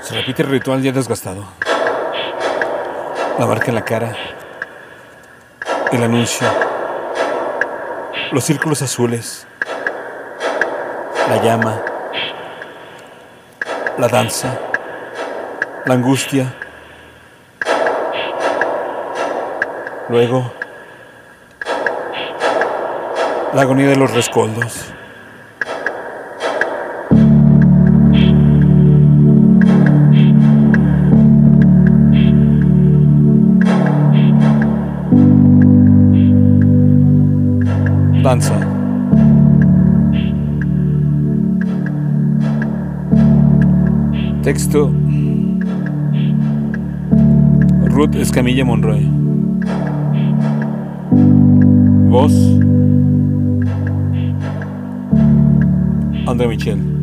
Se repite el ritual ya desgastado. La marca en la cara. El anuncio. Los círculos azules. La llama. La danza. La angustia. Luego. La agonía de los rescoldos. Danza. Texto. Ruth Escamilla Monroy. Voz. André Michel.